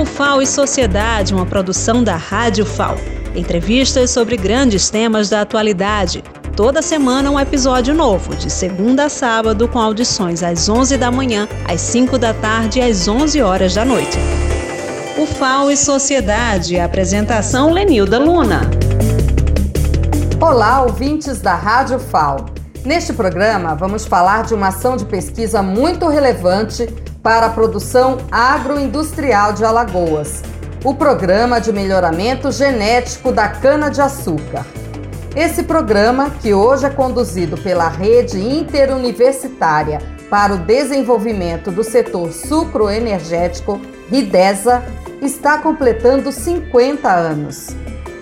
O FAO e Sociedade, uma produção da Rádio FAO. Entrevistas sobre grandes temas da atualidade. Toda semana um episódio novo, de segunda a sábado, com audições às 11 da manhã, às 5 da tarde e às 11 horas da noite. O FAO e Sociedade, apresentação Lenilda Luna. Olá, ouvintes da Rádio FAO. Neste programa, vamos falar de uma ação de pesquisa muito relevante para a produção agroindustrial de Alagoas, o Programa de Melhoramento Genético da Cana-de-Açúcar. Esse programa, que hoje é conduzido pela Rede Interuniversitária para o Desenvolvimento do Setor Sucroenergético, RIDESA, está completando 50 anos.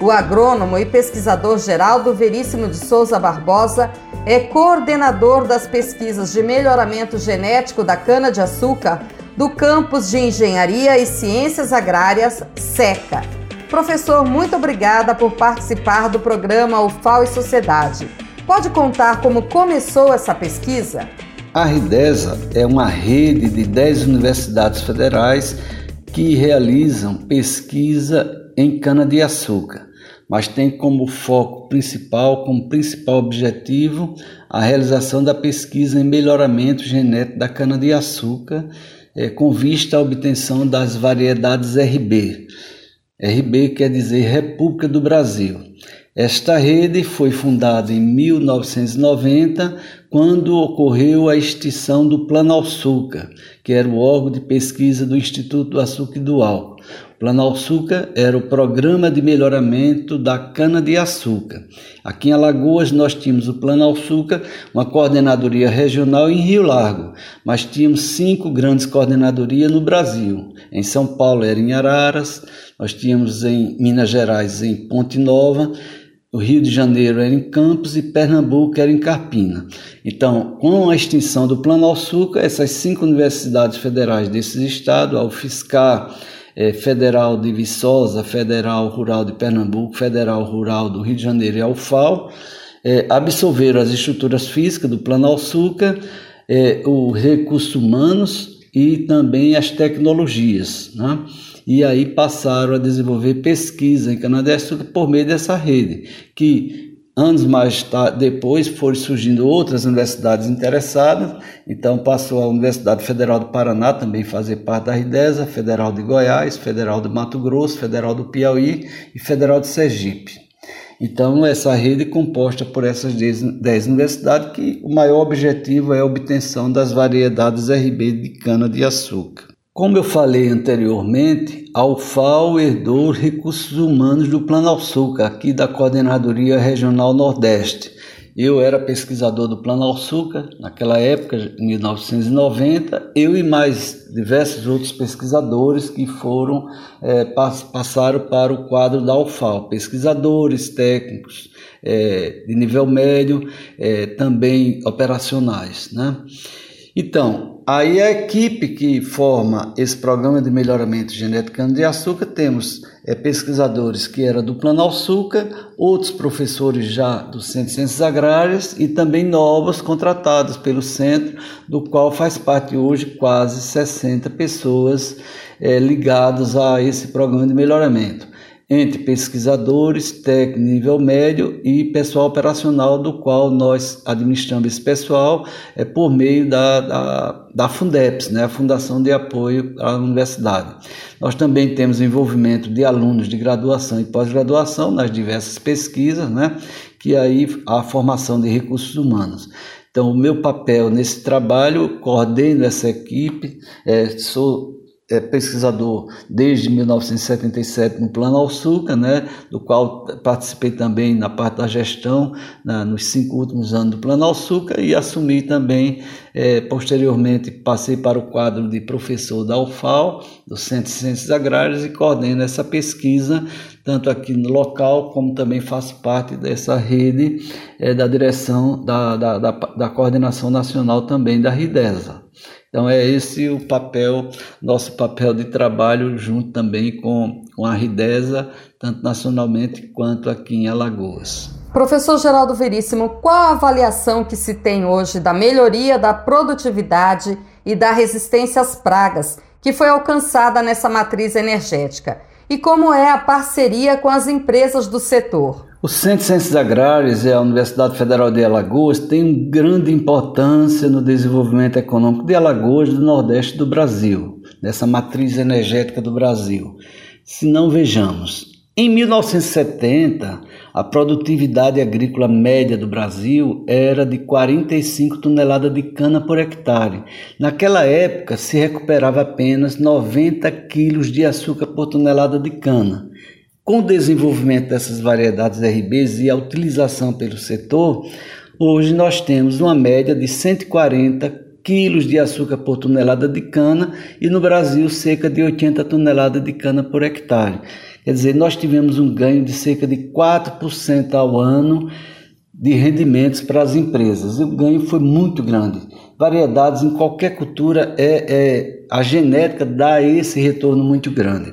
O agrônomo e pesquisador Geraldo Veríssimo de Souza Barbosa é coordenador das pesquisas de melhoramento genético da cana-de-açúcar do campus de Engenharia e Ciências Agrárias, SECA. Professor, muito obrigada por participar do programa UFAO e Sociedade. Pode contar como começou essa pesquisa? A RIDESA é uma rede de 10 universidades federais que realizam pesquisa em cana-de-açúcar mas tem como foco principal, como principal objetivo, a realização da pesquisa em melhoramento genético da cana-de-açúcar, é, com vista à obtenção das variedades RB. RB quer dizer República do Brasil. Esta rede foi fundada em 1990, quando ocorreu a extinção do Plano Açúcar, que era o órgão de pesquisa do Instituto do Açúcar e do Álcool. Plano Açúcar era o programa de melhoramento da cana-de-açúcar. Aqui em Alagoas nós tínhamos o Plano Açúcar, uma coordenadoria regional em Rio Largo, mas tínhamos cinco grandes coordenadorias no Brasil. Em São Paulo era em Araras, nós tínhamos em Minas Gerais em Ponte Nova, o Rio de Janeiro era em Campos e Pernambuco era em Carpina. Então, com a extinção do Plano Açúcar, essas cinco universidades federais desses estados, a UFSCar, é, Federal de Viçosa, Federal Rural de Pernambuco, Federal Rural do Rio de Janeiro e a UFAL, é, absorveram as estruturas físicas do Plano Açúcar, é, os recursos humanos e também as tecnologias. Né? E aí passaram a desenvolver pesquisa em cana-de-açúcar por meio dessa rede, que Anos mais tarde, depois foram surgindo outras universidades interessadas, então passou a Universidade Federal do Paraná também fazer parte da RIDESA, Federal de Goiás, Federal do Mato Grosso, Federal do Piauí e Federal de Sergipe. Então, essa rede é composta por essas 10 universidades, que o maior objetivo é a obtenção das variedades RB de cana-de-açúcar. Como eu falei anteriormente, a UFAO herdou os recursos humanos do Plano Açúcar, aqui da Coordenadoria Regional Nordeste. Eu era pesquisador do Plano Açúcar, naquela época, em 1990, eu e mais diversos outros pesquisadores que foram é, passaram para o quadro da UFAO, pesquisadores, técnicos é, de nível médio, é, também operacionais. Né? Então, Aí a equipe que forma esse programa de melhoramento genético de açúcar temos é, pesquisadores que eram do Plano Açúcar, outros professores já do Centro de Ciências Agrárias e também novos contratados pelo centro, do qual faz parte hoje quase 60 pessoas é, ligadas a esse programa de melhoramento entre pesquisadores, técnico nível médio e pessoal operacional, do qual nós administramos esse pessoal é, por meio da, da, da Fundeps, né, a Fundação de Apoio à Universidade. Nós também temos envolvimento de alunos de graduação e pós-graduação nas diversas pesquisas, né, que aí a formação de recursos humanos. Então, o meu papel nesse trabalho, coordeno essa equipe, é, sou é, pesquisador desde 1977 no Plano Alçuca, né, do qual participei também na parte da gestão na, nos cinco últimos anos do Plano Alçuca e assumi também, é, posteriormente, passei para o quadro de professor da UFAL, do Centro de Ciências Agrárias, e coordeno essa pesquisa, tanto aqui no local, como também faço parte dessa rede é, da direção da, da, da, da coordenação nacional também da RIDESA. Então é esse o papel, nosso papel de trabalho junto também com, com a Ridesa, tanto nacionalmente quanto aqui em Alagoas. Professor Geraldo Veríssimo, qual a avaliação que se tem hoje da melhoria da produtividade e da resistência às pragas que foi alcançada nessa matriz energética e como é a parceria com as empresas do setor. O Centro de Ciências Agrárias e a Universidade Federal de Alagoas têm grande importância no desenvolvimento econômico de Alagoas do Nordeste do Brasil, dessa matriz energética do Brasil. Se não vejamos, em 1970, a produtividade agrícola média do Brasil era de 45 toneladas de cana por hectare. Naquela época, se recuperava apenas 90 quilos de açúcar por tonelada de cana. Com o desenvolvimento dessas variedades RBs e a utilização pelo setor, hoje nós temos uma média de 140 quilos de açúcar por tonelada de cana e no Brasil cerca de 80 toneladas de cana por hectare. Quer dizer, nós tivemos um ganho de cerca de 4% ao ano de rendimentos para as empresas. E o ganho foi muito grande. Variedades em qualquer cultura é, é a genética dá esse retorno muito grande.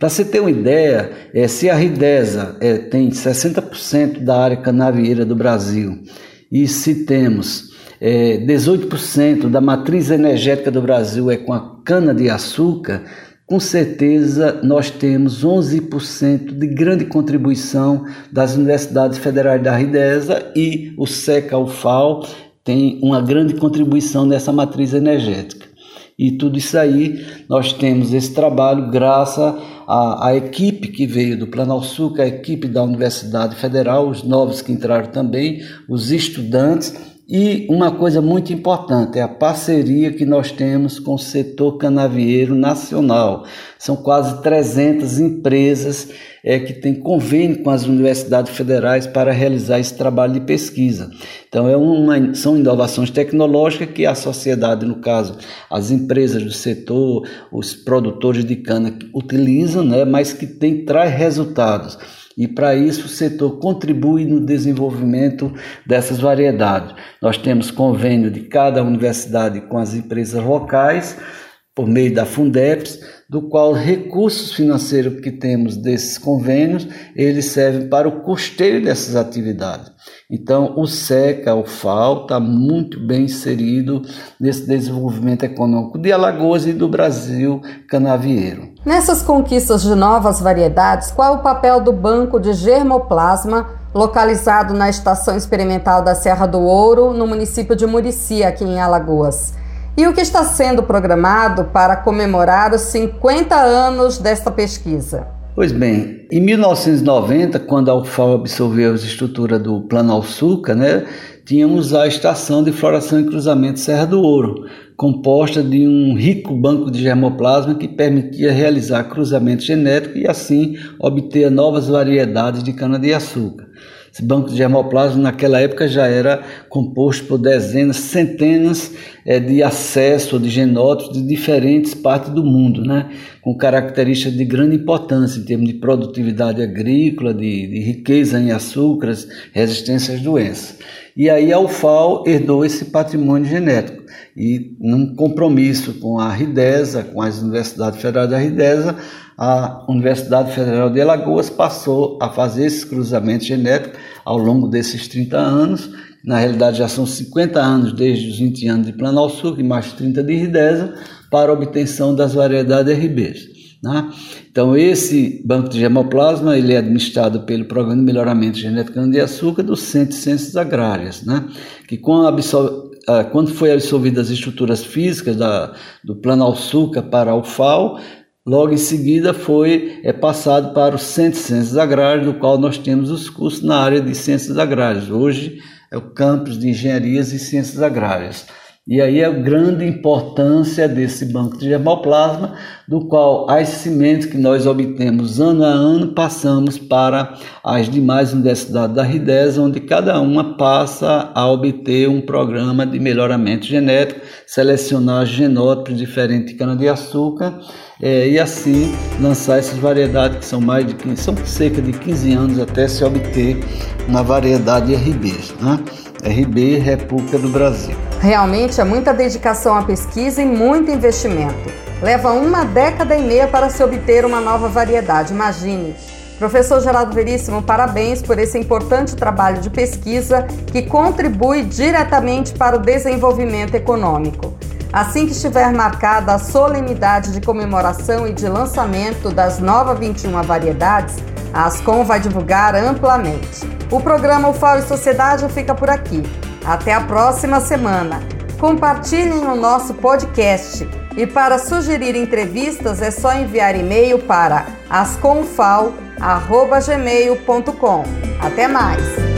Para você ter uma ideia, é, se a Ridesa é, tem 60% da área canavieira do Brasil e se temos é, 18% da matriz energética do Brasil é com a cana de açúcar, com certeza nós temos 11% de grande contribuição das universidades federais da RIDESA e o SECA, o FAO, tem uma grande contribuição nessa matriz energética. E tudo isso aí, nós temos esse trabalho graças à, à equipe que veio do Planalçuca, a equipe da Universidade Federal, os novos que entraram também, os estudantes e uma coisa muito importante é a parceria que nós temos com o setor canavieiro nacional. São quase 300 empresas é, que têm convênio com as universidades federais para realizar esse trabalho de pesquisa. Então, é uma, são inovações tecnológicas que a sociedade, no caso, as empresas do setor, os produtores de cana utilizam, né, mas que tem, traz resultados e para isso o setor contribui no desenvolvimento dessas variedades. Nós temos convênio de cada universidade com as empresas locais, por meio da Fundeps, do qual recursos financeiros que temos desses convênios, eles servem para o custeio dessas atividades. Então, o SECA, o FAO, está muito bem inserido nesse desenvolvimento econômico de Alagoas e do Brasil canavieiro. Nessas conquistas de novas variedades, qual é o papel do Banco de Germoplasma, localizado na Estação Experimental da Serra do Ouro, no município de Murici, aqui em Alagoas? E o que está sendo programado para comemorar os 50 anos desta pesquisa? Pois bem, em 1990, quando a UFAO absorveu as estruturas do Plano Alçuca, né, tínhamos a Estação de Floração e Cruzamento Serra do Ouro, composta de um rico banco de germoplasma que permitia realizar cruzamento genético e assim obter novas variedades de cana-de-açúcar. Esse banco de germoplasma naquela época já era composto por dezenas, centenas é, de acesso de genótipos de diferentes partes do mundo, né? com características de grande importância em termos de produtividade agrícola, de, de riqueza em açúcares, resistência às doenças. E aí a UFAO herdou esse patrimônio genético e num compromisso com a RIDESA, com as universidades federais da RIDESA, a Universidade Federal de Alagoas passou a fazer esses cruzamentos genéticos ao longo desses 30 anos. Na realidade, já são 50 anos desde os 20 anos de Planalto e mais 30 de Ridesa, para a obtenção das variedades RBs. Né? Então, esse banco de germoplasma ele é administrado pelo Programa de Melhoramento Genético de Açúcar do Centro de Ciências Agrárias, né? que com absor ah, quando foi absorvidas as estruturas físicas da, do Plano Alçuca para o FAO, Logo em seguida foi é, passado para o Centro de Ciências Agrárias, do qual nós temos os cursos na área de Ciências Agrárias. Hoje é o campus de Engenharias e Ciências Agrárias. E aí a grande importância desse banco de germoplasma, do qual as sementes que nós obtemos ano a ano passamos para as demais universidades da RIDES, onde cada uma passa a obter um programa de melhoramento genético, selecionar genótipos diferentes de cana-de-açúcar é, e assim lançar essas variedades que são mais de 15, são cerca de 15 anos até se obter uma variedade RB, né? RB República do Brasil. Realmente é muita dedicação à pesquisa e muito investimento. Leva uma década e meia para se obter uma nova variedade, imagine. Professor Geraldo Veríssimo, parabéns por esse importante trabalho de pesquisa que contribui diretamente para o desenvolvimento econômico. Assim que estiver marcada a solenidade de comemoração e de lançamento das novas 21 variedades, a Ascom vai divulgar amplamente. O programa UFAO e Sociedade fica por aqui. Até a próxima semana. Compartilhem o nosso podcast e para sugerir entrevistas é só enviar e-mail para asconfal.gmail.com. Até mais!